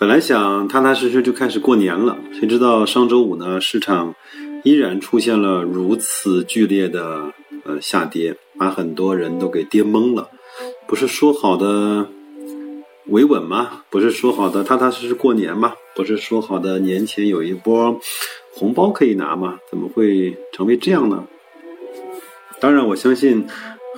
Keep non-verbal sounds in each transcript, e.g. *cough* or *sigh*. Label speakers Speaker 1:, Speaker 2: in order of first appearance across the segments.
Speaker 1: 本来想踏踏实实就开始过年了，谁知道上周五呢，市场依然出现了如此剧烈的呃下跌，把很多人都给跌懵了。不是说好的维稳吗？不是说好的踏踏实实过年吗？不是说好的年前有一波红包可以拿吗？怎么会成为这样呢？当然，我相信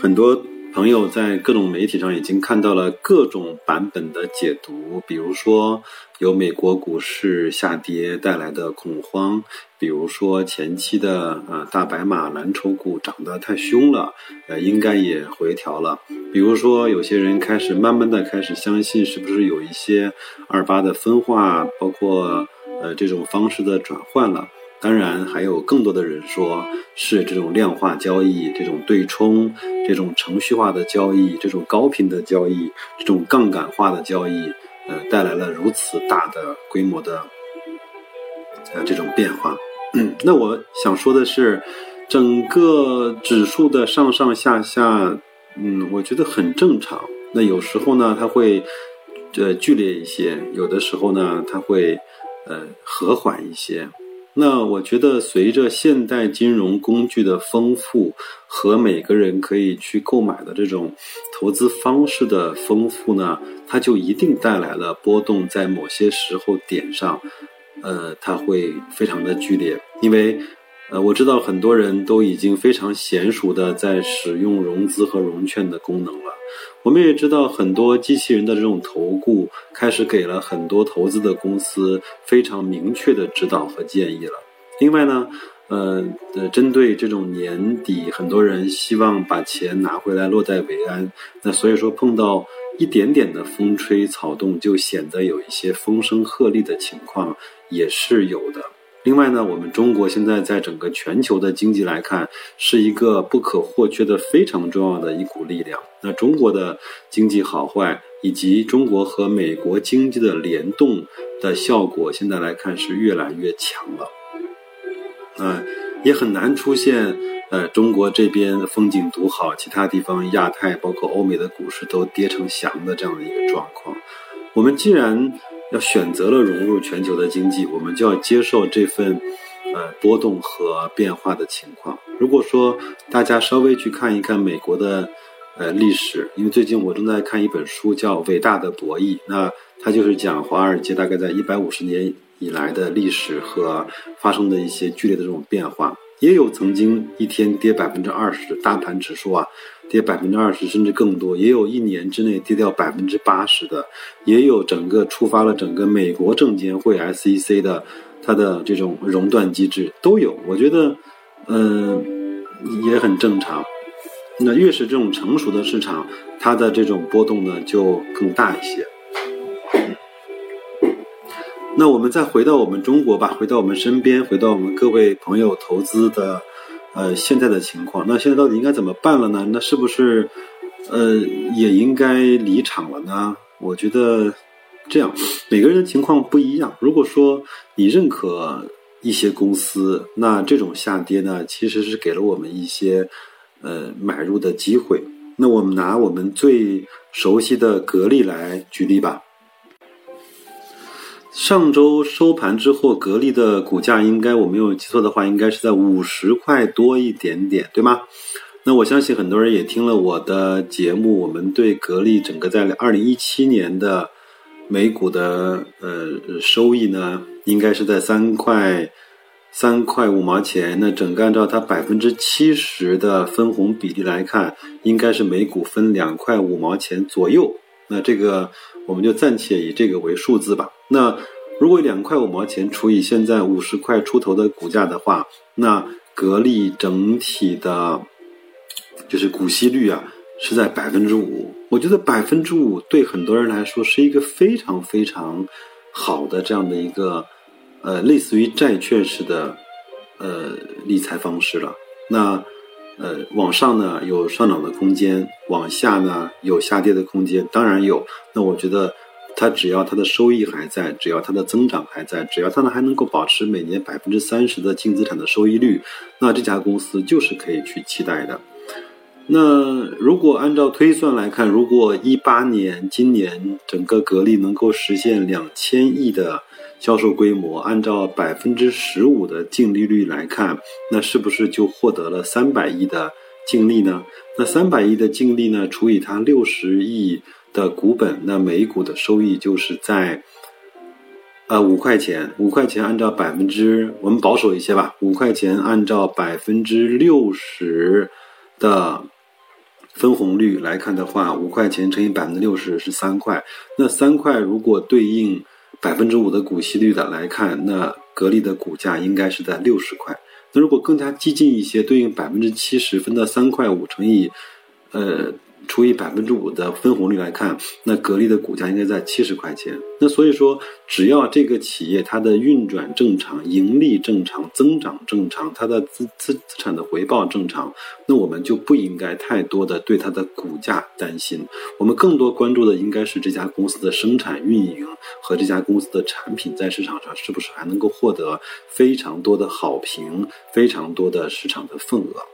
Speaker 1: 很多。朋友在各种媒体上已经看到了各种版本的解读，比如说有美国股市下跌带来的恐慌，比如说前期的呃大白马蓝筹股涨得太凶了，呃应该也回调了，比如说有些人开始慢慢的开始相信是不是有一些二八的分化，包括呃这种方式的转换了。当然，还有更多的人说是这种量化交易、这种对冲、这种程序化的交易、这种高频的交易、这种杠杆化的交易，呃，带来了如此大的规模的呃这种变化。*clears throat* 那我想说的是，整个指数的上上下下，嗯，我觉得很正常。那有时候呢，它会呃剧烈一些；有的时候呢，它会呃和缓一些。那我觉得，随着现代金融工具的丰富和每个人可以去购买的这种投资方式的丰富呢，它就一定带来了波动，在某些时候点上，呃，它会非常的剧烈，因为。呃，我知道很多人都已经非常娴熟的在使用融资和融券的功能了。我们也知道很多机器人的这种投顾开始给了很多投资的公司非常明确的指导和建议了。另外呢，呃，针对这种年底很多人希望把钱拿回来落袋为安，那所以说碰到一点点的风吹草动就显得有一些风声鹤唳的情况也是有的。另外呢，我们中国现在在整个全球的经济来看，是一个不可或缺的非常重要的一股力量。那中国的经济好坏，以及中国和美国经济的联动的效果，现在来看是越来越强了。嗯，也很难出现呃中国这边风景独好，其他地方亚太包括欧美的股市都跌成翔的这样的一个状况。我们既然要选择了融入全球的经济，我们就要接受这份，呃波动和变化的情况。如果说大家稍微去看一看美国的，呃历史，因为最近我正在看一本书叫《伟大的博弈》，那它就是讲华尔街大概在一百五十年以来的历史和发生的一些剧烈的这种变化。也有曾经一天跌百分之二十，大盘指数啊，跌百分之二十甚至更多，也有一年之内跌掉百分之八十的，也有整个触发了整个美国证监会 SEC 的它的这种熔断机制都有。我觉得，嗯，也很正常。那越是这种成熟的市场，它的这种波动呢就更大一些。那我们再回到我们中国吧，回到我们身边，回到我们各位朋友投资的，呃，现在的情况。那现在到底应该怎么办了呢？那是不是，呃，也应该离场了呢？我觉得这样，每个人的情况不一样。如果说你认可一些公司，那这种下跌呢，其实是给了我们一些呃买入的机会。那我们拿我们最熟悉的格力来举例吧。上周收盘之后，格力的股价应该我没有记错的话，应该是在五十块多一点点，对吗？那我相信很多人也听了我的节目，我们对格力整个在二零一七年的每股的呃收益呢，应该是在三块三块五毛钱。那整个按照它百分之七十的分红比例来看，应该是每股分两块五毛钱左右。那这个。我们就暂且以这个为数字吧。那如果两块五毛钱除以现在五十块出头的股价的话，那格力整体的，就是股息率啊是在百分之五。我觉得百分之五对很多人来说是一个非常非常好的这样的一个呃类似于债券式的呃理财方式了。那呃往上呢有上涨的空间，往下呢有下跌的空间，当然有。那我觉得。它只要它的收益还在，只要它的增长还在，只要它呢还能够保持每年百分之三十的净资产的收益率，那这家公司就是可以去期待的。那如果按照推算来看，如果一八年今年整个格力能够实现两千亿的销售规模，按照百分之十五的净利率来看，那是不是就获得了三百亿的净利呢？那三百亿的净利呢，除以它六十亿。的股本，那每股的收益就是在，呃五块钱，五块钱按照百分之，我们保守一些吧，五块钱按照百分之六十的分红率来看的话，五块钱乘以百分之六十是三块，那三块如果对应百分之五的股息率的来看，那格力的股价应该是在六十块。那如果更加激进一些，对应百分之七十分的三块五乘以，呃。除以百分之五的分红率来看，那格力的股价应该在七十块钱。那所以说，只要这个企业它的运转正常、盈利正常、增长正常，它的资资资产的回报正常，那我们就不应该太多的对它的股价担心。我们更多关注的应该是这家公司的生产运营和这家公司的产品在市场上是不是还能够获得非常多的好评、非常多的市场的份额。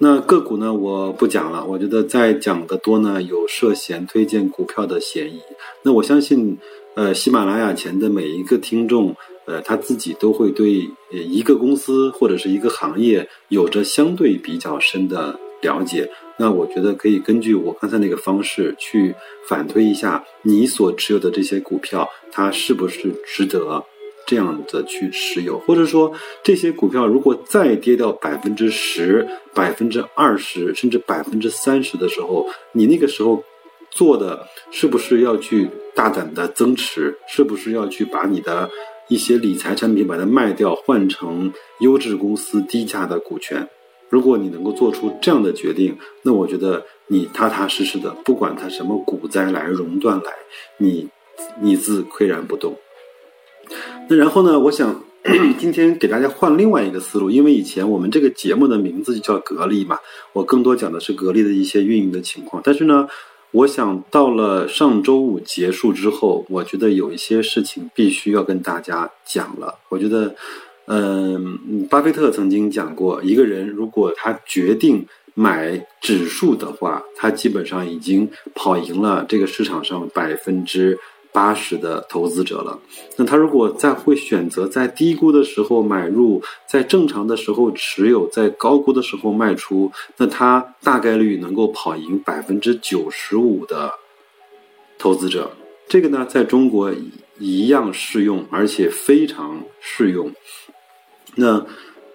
Speaker 1: 那个股呢，我不讲了。我觉得再讲的多呢，有涉嫌推荐股票的嫌疑。那我相信，呃，喜马拉雅前的每一个听众，呃，他自己都会对一个公司或者是一个行业有着相对比较深的了解。那我觉得可以根据我刚才那个方式去反推一下，你所持有的这些股票，它是不是值得。这样的去持有，或者说这些股票如果再跌掉百分之十、百分之二十，甚至百分之三十的时候，你那个时候做的是不是要去大胆的增持？是不是要去把你的一些理财产品把它卖掉，换成优质公司低价的股权？如果你能够做出这样的决定，那我觉得你踏踏实实的，不管它什么股灾来、熔断来，你你自岿然不动。那然后呢？我想 *clears throat* 今天给大家换另外一个思路，因为以前我们这个节目的名字就叫格力嘛，我更多讲的是格力的一些运营的情况。但是呢，我想到了上周五结束之后，我觉得有一些事情必须要跟大家讲了。我觉得，嗯，巴菲特曾经讲过，一个人如果他决定买指数的话，他基本上已经跑赢了这个市场上百分之。八十的投资者了，那他如果在会选择在低估的时候买入，在正常的时候持有，在高估的时候卖出，那他大概率能够跑赢百分之九十五的投资者。这个呢，在中国一样适用，而且非常适用。那。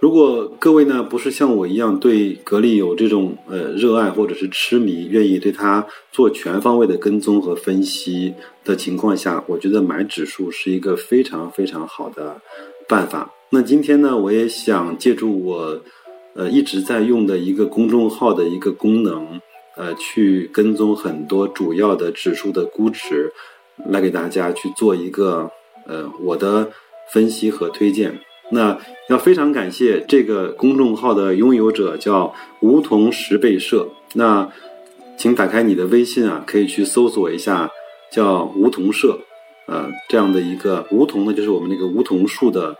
Speaker 1: 如果各位呢不是像我一样对格力有这种呃热爱或者是痴迷，愿意对它做全方位的跟踪和分析的情况下，我觉得买指数是一个非常非常好的办法。那今天呢，我也想借助我呃一直在用的一个公众号的一个功能，呃，去跟踪很多主要的指数的估值，来给大家去做一个呃我的分析和推荐。那要非常感谢这个公众号的拥有者，叫梧桐十倍社。那请打开你的微信啊，可以去搜索一下叫梧桐社，呃，这样的一个梧桐呢，就是我们那个梧桐树的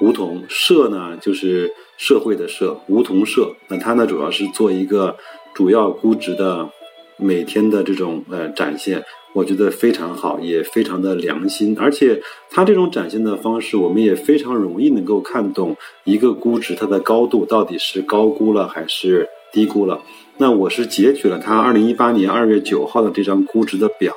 Speaker 1: 梧桐社呢，就是社会的社，梧桐社。那它呢，主要是做一个主要估值的每天的这种呃展现。我觉得非常好，也非常的良心，而且它这种展现的方式，我们也非常容易能够看懂一个估值它的高度到底是高估了还是低估了。那我是截取了它二零一八年二月九号的这张估值的表，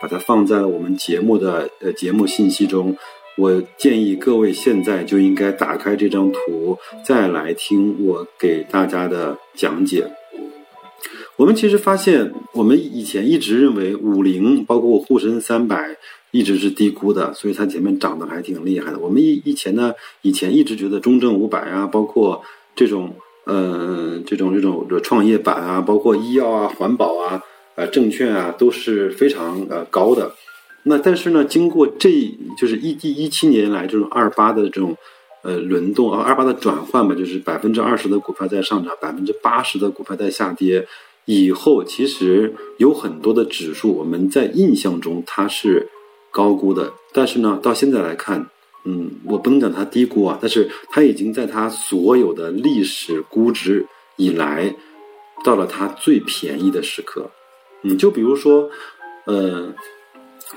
Speaker 1: 把它放在了我们节目的呃节目信息中。我建议各位现在就应该打开这张图，再来听我给大家的讲解。我们其实发现，我们以前一直认为五零包括沪深三百一直是低估的，所以它前面涨得还挺厉害的。我们以以前呢，以前一直觉得中证五百啊，包括这种呃这种这种创业板啊，包括医药啊、环保啊、呃证券啊，都是非常呃高的。那但是呢，经过这就是一一一七年来这种二八的这种呃轮动啊，二八的转换嘛，就是百分之二十的股票在上涨，百分之八十的股票在下跌。以后其实有很多的指数，我们在印象中它是高估的，但是呢，到现在来看，嗯，我不能讲它低估啊，但是它已经在它所有的历史估值以来，到了它最便宜的时刻。嗯，就比如说，呃，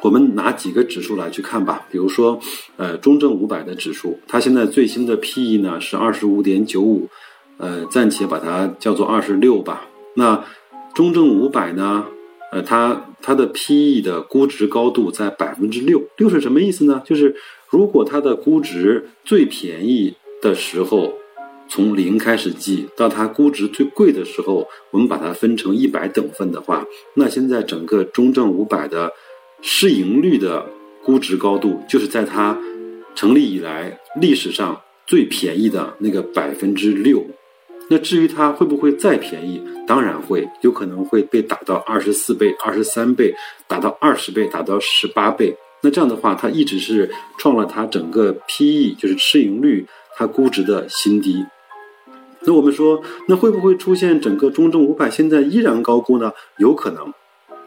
Speaker 1: 我们拿几个指数来去看吧，比如说，呃，中证五百的指数，它现在最新的 PE 呢是二十五点九五，呃，暂且把它叫做二十六吧。那中证五百呢？呃，它它的 PE 的估值高度在百分之六，六是什么意思呢？就是如果它的估值最便宜的时候，从零开始计到它估值最贵的时候，我们把它分成一百等份的话，那现在整个中证五百的市盈率的估值高度，就是在它成立以来历史上最便宜的那个百分之六。那至于它会不会再便宜？当然会，有可能会被打到二十四倍、二十三倍，打到二十倍，打到十八倍。那这样的话，它一直是创了它整个 PE，就是市盈率，它估值的新低。那我们说，那会不会出现整个中证五百现在依然高估呢？有可能，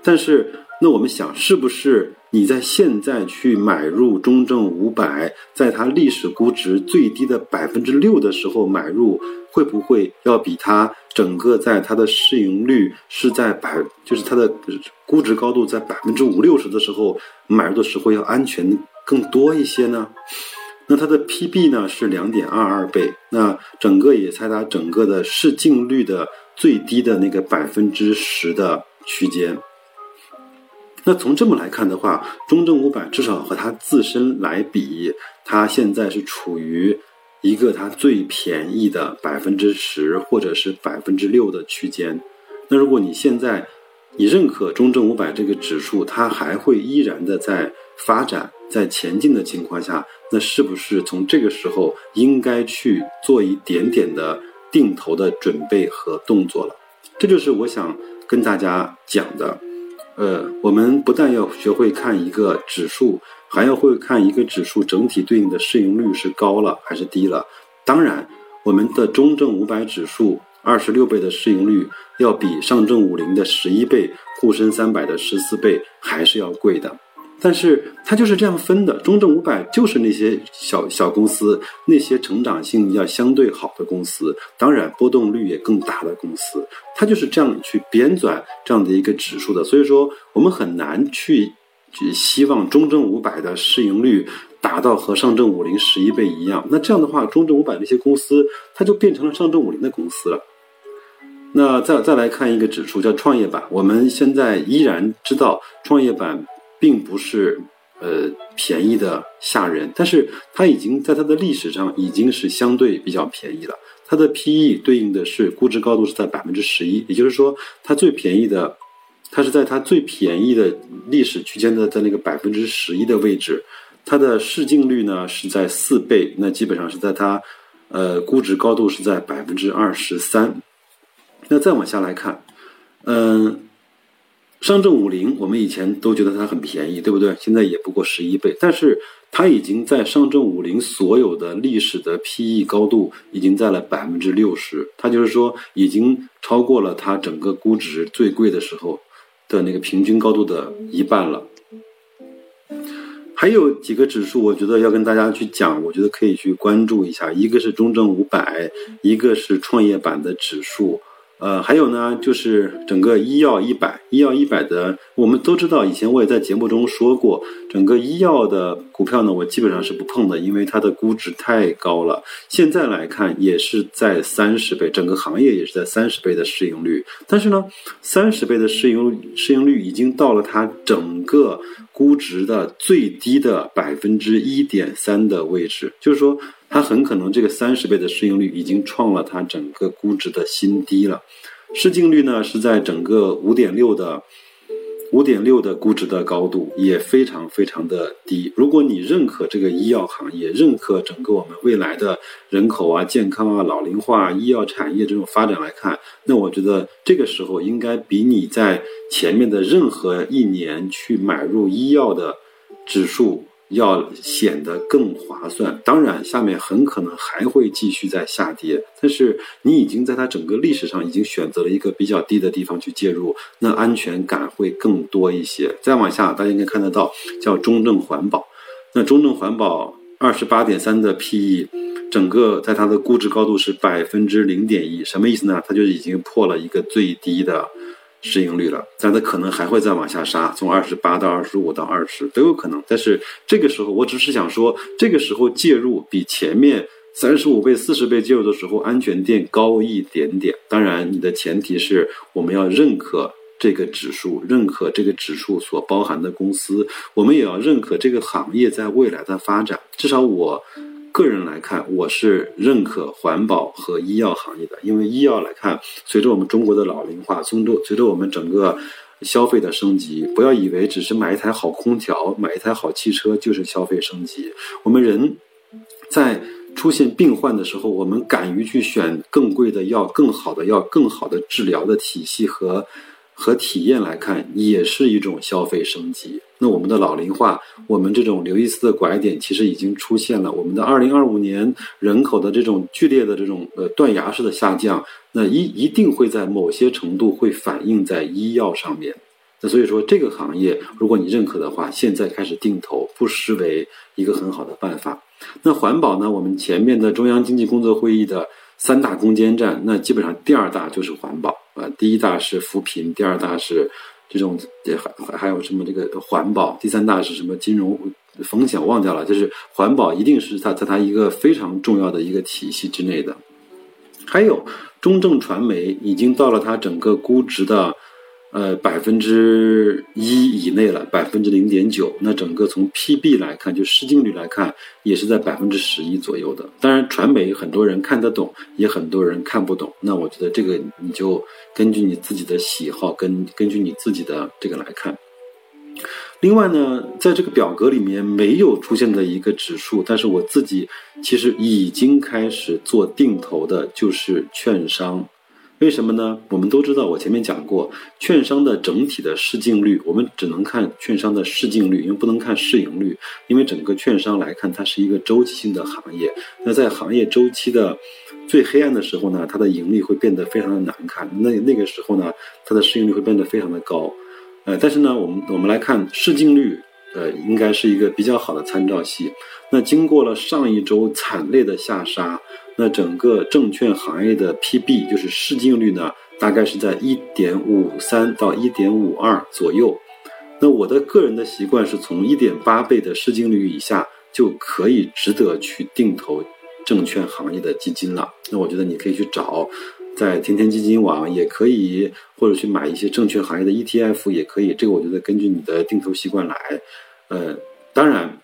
Speaker 1: 但是。那我们想，是不是你在现在去买入中证五百，在它历史估值最低的百分之六的时候买入，会不会要比它整个在它的市盈率是在百，就是它的估值高度在百分之五六十的时候买入的时候要安全更多一些呢？那它的 PB 呢是两点二二倍，那整个也在它整个的市净率的最低的那个百分之十的区间。那从这么来看的话，中证五百至少和它自身来比，它现在是处于一个它最便宜的百分之十或者是百分之六的区间。那如果你现在你认可中证五百这个指数，它还会依然的在发展、在前进的情况下，那是不是从这个时候应该去做一点点的定投的准备和动作了？这就是我想跟大家讲的。呃，我们不但要学会看一个指数，还要会看一个指数整体对应的市盈率是高了还是低了。当然，我们的中证五百指数二十六倍的市盈率要比上证五零的十一倍、沪深三百的十四倍还是要贵的。但是它就是这样分的，中证五百就是那些小小公司，那些成长性要相对好的公司，当然波动率也更大的公司，它就是这样去编纂这样的一个指数的。所以说，我们很难去希望中证五百的市盈率达到和上证五零十一倍一样。那这样的话，中证五百那些公司，它就变成了上证五零的公司了。那再再来看一个指数叫创业板，我们现在依然知道创业板。并不是呃便宜的吓人，但是它已经在它的历史上已经是相对比较便宜了。它的 PE 对应的是估值高度是在百分之十一，也就是说它最便宜的，它是在它最便宜的历史区间的在那个百分之十一的位置。它的市净率呢是在四倍，那基本上是在它呃估值高度是在百分之二十三。那再往下来看，嗯。上证五零，我们以前都觉得它很便宜，对不对？现在也不过十一倍，但是它已经在上证五零所有的历史的 PE 高度已经在了百分之六十，它就是说已经超过了它整个估值最贵的时候的那个平均高度的一半了。还有几个指数，我觉得要跟大家去讲，我觉得可以去关注一下，一个是中证五百，一个是创业板的指数。呃，还有呢，就是整个医药一百，医药一百的，我们都知道，以前我也在节目中说过，整个医药的股票呢，我基本上是不碰的，因为它的估值太高了。现在来看，也是在三十倍，整个行业也是在三十倍的市盈率。但是呢，三十倍的市盈市盈率已经到了它整个估值的最低的百分之一点三的位置，就是说。它很可能这个三十倍的市盈率已经创了它整个估值的新低了，市净率呢是在整个五点六的五点六的估值的高度也非常非常的低。如果你认可这个医药行业，认可整个我们未来的人口啊、健康啊、老龄化、医药产业这种发展来看，那我觉得这个时候应该比你在前面的任何一年去买入医药的指数。要显得更划算。当然，下面很可能还会继续在下跌，但是你已经在它整个历史上已经选择了一个比较低的地方去介入，那安全感会更多一些。再往下，大家应该看得到，叫中证环保。那中证环保二十八点三的 PE，整个在它的估值高度是百分之零点一，什么意思呢？它就已经破了一个最低的。市盈率了，但它可能还会再往下杀，从二十八到二十五到二十都有可能。但是这个时候，我只是想说，这个时候介入比前面三十五倍、四十倍介入的时候安全垫高一点点。当然，你的前提是我们要认可这个指数，认可这个指数所包含的公司，我们也要认可这个行业在未来的发展。至少我。个人来看，我是认可环保和医药行业的，因为医药来看，随着我们中国的老龄化，随着随着我们整个消费的升级，不要以为只是买一台好空调、买一台好汽车就是消费升级。我们人在出现病患的时候，我们敢于去选更贵的药、更好的药、更好的治疗的体系和。和体验来看，也是一种消费升级。那我们的老龄化，我们这种刘易斯的拐点其实已经出现了。我们的二零二五年人口的这种剧烈的这种呃断崖式的下降，那一一定会在某些程度会反映在医药上面。那所以说，这个行业如果你认可的话，现在开始定投，不失为一个很好的办法。那环保呢？我们前面的中央经济工作会议的三大攻坚战，那基本上第二大就是环保。啊，第一大是扶贫，第二大是这种还还有什么这个环保，第三大是什么金融风险忘掉了，就是环保一定是它在它一个非常重要的一个体系之内的。还有中证传媒已经到了它整个估值的。呃，百分之一以内了，百分之零点九。那整个从 PB 来看，就市净率来看，也是在百分之十一左右的。当然，传媒很多人看得懂，也很多人看不懂。那我觉得这个你就根据你自己的喜好，根根据你自己的这个来看。另外呢，在这个表格里面没有出现的一个指数，但是我自己其实已经开始做定投的，就是券商。为什么呢？我们都知道，我前面讲过，券商的整体的市净率，我们只能看券商的市净率，因为不能看市盈率。因为整个券商来看，它是一个周期性的行业。那在行业周期的最黑暗的时候呢，它的盈利会变得非常的难看。那那个时候呢，它的市盈率会变得非常的高。呃，但是呢，我们我们来看市净率，呃，应该是一个比较好的参照系。那经过了上一周惨烈的下杀。那整个证券行业的 PB 就是市净率呢，大概是在一点五三到一点五二左右。那我的个人的习惯是从一点八倍的市净率以下就可以值得去定投证券行业的基金了。那我觉得你可以去找，在天天基金网也可以，或者去买一些证券行业的 ETF 也可以。这个我觉得根据你的定投习惯来。呃，当然。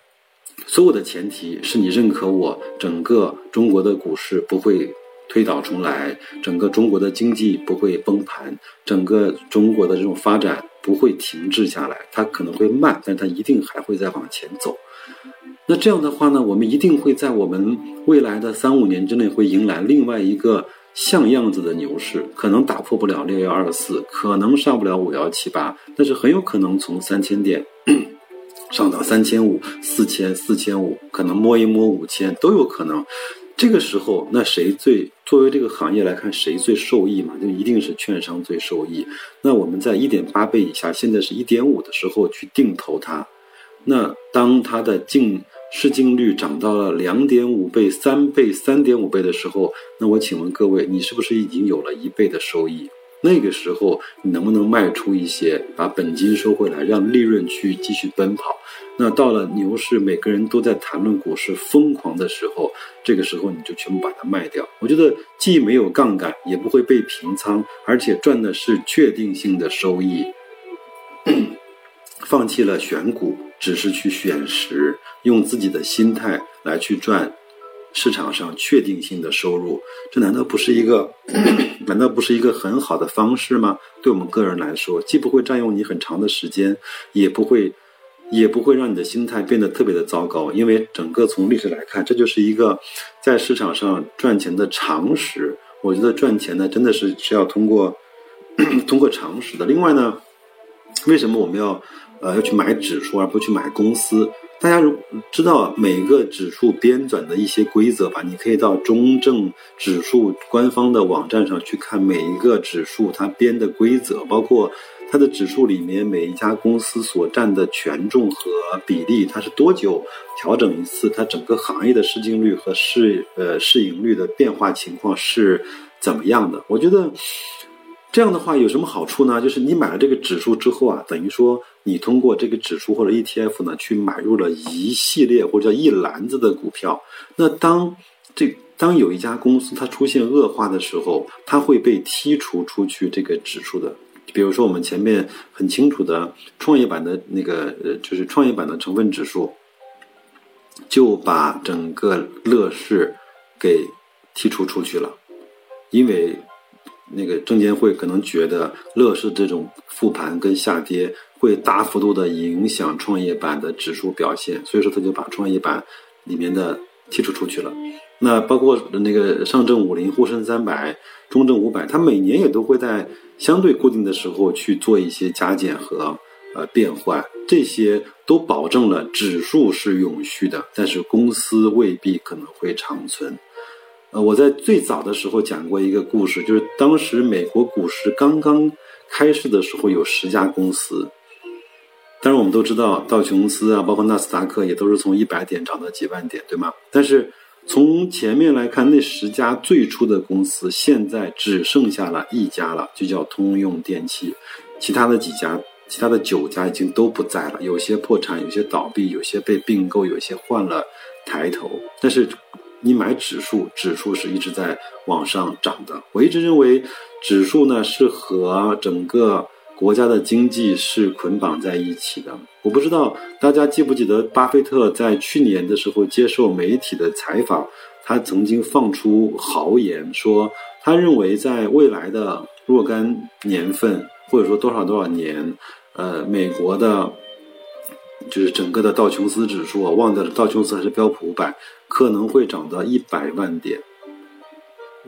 Speaker 1: 所有的前提是你认可我，整个中国的股市不会推倒重来，整个中国的经济不会崩盘，整个中国的这种发展不会停滞下来，它可能会慢，但它一定还会再往前走。那这样的话呢，我们一定会在我们未来的三五年之内会迎来另外一个像样子的牛市，可能打破不了六幺二四，可能上不了五幺七八，但是很有可能从三千点。上到三千五、四千、四千五，可能摸一摸五千都有可能。这个时候，那谁最作为这个行业来看，谁最受益嘛？就一定是券商最受益。那我们在一点八倍以下，现在是一点五的时候去定投它。那当它的净市净率涨到了两点五倍、三倍、三点五倍的时候，那我请问各位，你是不是已经有了一倍的收益？那个时候你能不能卖出一些，把本金收回来，让利润去继续奔跑？那到了牛市，每个人都在谈论股市疯狂的时候，这个时候你就全部把它卖掉。我觉得既没有杠杆，也不会被平仓，而且赚的是确定性的收益。*clears throat* 放弃了选股，只是去选时，用自己的心态来去赚。市场上确定性的收入，这难道不是一个，难道不是一个很好的方式吗？对我们个人来说，既不会占用你很长的时间，也不会，也不会让你的心态变得特别的糟糕。因为整个从历史来看，这就是一个在市场上赚钱的常识。我觉得赚钱呢，真的是是要通过通过常识的。另外呢，为什么我们要呃要去买指数而不去买公司？大家如知道每个指数编纂的一些规则吧？你可以到中证指数官方的网站上去看每一个指数它编的规则，包括它的指数里面每一家公司所占的权重和比例，它是多久调整一次，它整个行业的市净率和市呃市盈率的变化情况是怎么样的？我觉得。这样的话有什么好处呢？就是你买了这个指数之后啊，等于说你通过这个指数或者 ETF 呢，去买入了一系列或者叫一篮子的股票。那当这当有一家公司它出现恶化的时候，它会被剔除出去这个指数的。比如说我们前面很清楚的创业板的那个呃，就是创业板的成分指数，就把整个乐视给剔除出去了，因为。那个证监会可能觉得乐视这种复盘跟下跌会大幅度的影响创业板的指数表现，所以说他就把创业板里面的剔除出去了。那包括那个上证五零、沪深三百、中证五百，它每年也都会在相对固定的时候去做一些加减和呃变换，这些都保证了指数是永续的，但是公司未必可能会长存。呃，我在最早的时候讲过一个故事，就是当时美国股市刚刚开市的时候，有十家公司。当然，我们都知道道琼斯啊，包括纳斯达克也都是从一百点涨到几万点，对吗？但是从前面来看，那十家最初的公司，现在只剩下了一家了，就叫通用电气。其他的几家，其他的九家已经都不在了，有些破产，有些倒闭，有些被并购，有些换了抬头。但是。你买指数，指数是一直在往上涨的。我一直认为，指数呢是和整个国家的经济是捆绑在一起的。我不知道大家记不记得，巴菲特在去年的时候接受媒体的采访，他曾经放出豪言说，他认为在未来的若干年份，或者说多少多少年，呃，美国的。就是整个的道琼斯指数啊，忘掉了道琼斯还是标普五百，可能会涨到一百万点，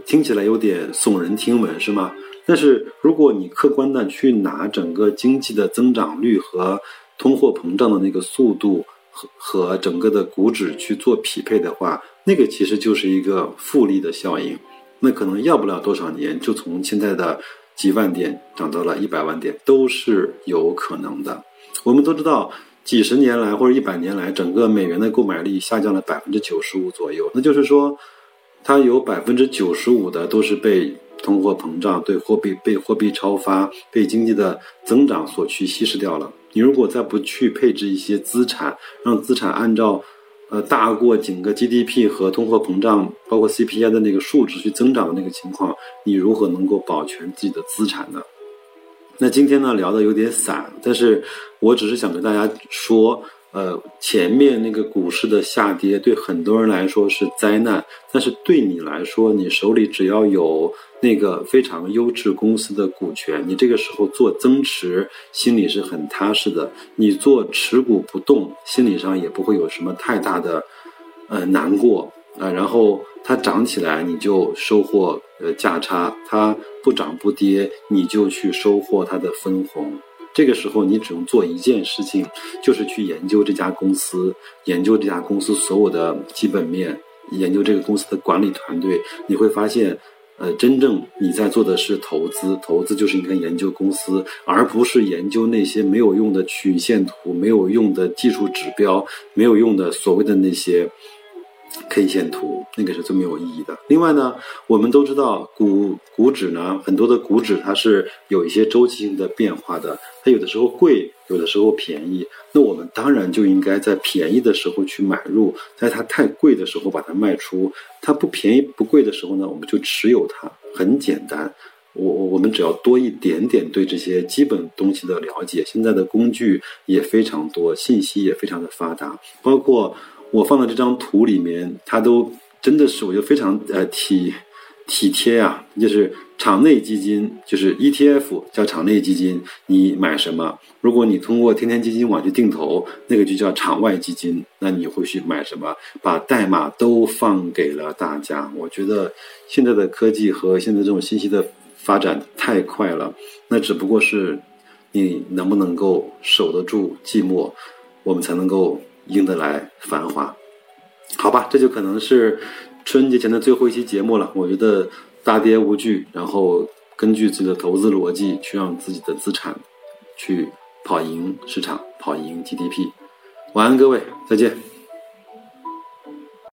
Speaker 1: 听起来有点耸人听闻，是吗？但是如果你客观的去拿整个经济的增长率和通货膨胀的那个速度和和整个的股指去做匹配的话，那个其实就是一个复利的效应，那可能要不了多少年，就从现在的几万点涨到了一百万点，都是有可能的。我们都知道。几十年来或者一百年来，整个美元的购买力下降了百分之九十五左右。那就是说，它有百分之九十五的都是被通货膨胀、对货币被货币超发、被经济的增长所去稀释掉了。你如果再不去配置一些资产，让资产按照呃大过整个 GDP 和通货膨胀，包括 CPI 的那个数值去增长的那个情况，你如何能够保全自己的资产呢？那今天呢聊的有点散，但是我只是想跟大家说，呃，前面那个股市的下跌对很多人来说是灾难，但是对你来说，你手里只要有那个非常优质公司的股权，你这个时候做增持，心里是很踏实的；你做持股不动，心理上也不会有什么太大的，呃，难过啊。然后它涨起来，你就收获。呃，价差它不涨不跌，你就去收获它的分红。这个时候，你只用做一件事情，就是去研究这家公司，研究这家公司所有的基本面，研究这个公司的管理团队。你会发现，呃，真正你在做的是投资，投资就是应该研究公司，而不是研究那些没有用的曲线图、没有用的技术指标、没有用的所谓的那些。K 线图那个是最没有意义的。另外呢，我们都知道股股指呢，很多的股指它是有一些周期性的变化的，它有的时候贵，有的时候便宜。那我们当然就应该在便宜的时候去买入，在它太贵的时候把它卖出。它不便宜不贵的时候呢，我们就持有它，很简单。我我我们只要多一点点对这些基本东西的了解，现在的工具也非常多，信息也非常的发达，包括。我放的这张图里面，它都真的是我觉得非常呃体体贴啊，就是场内基金，就是 ETF 叫场内基金，你买什么？如果你通过天天基金网去定投，那个就叫场外基金，那你会去买什么？把代码都放给了大家。我觉得现在的科技和现在这种信息的发展太快了，那只不过是你能不能够守得住寂寞，我们才能够。赢得来繁华。好吧，这就可能是春节前的最后一期节目了。我觉得大跌无惧，然后根据自己的投资逻辑去让自己的资产去跑赢市场，跑赢 GDP。晚安，各位，再见。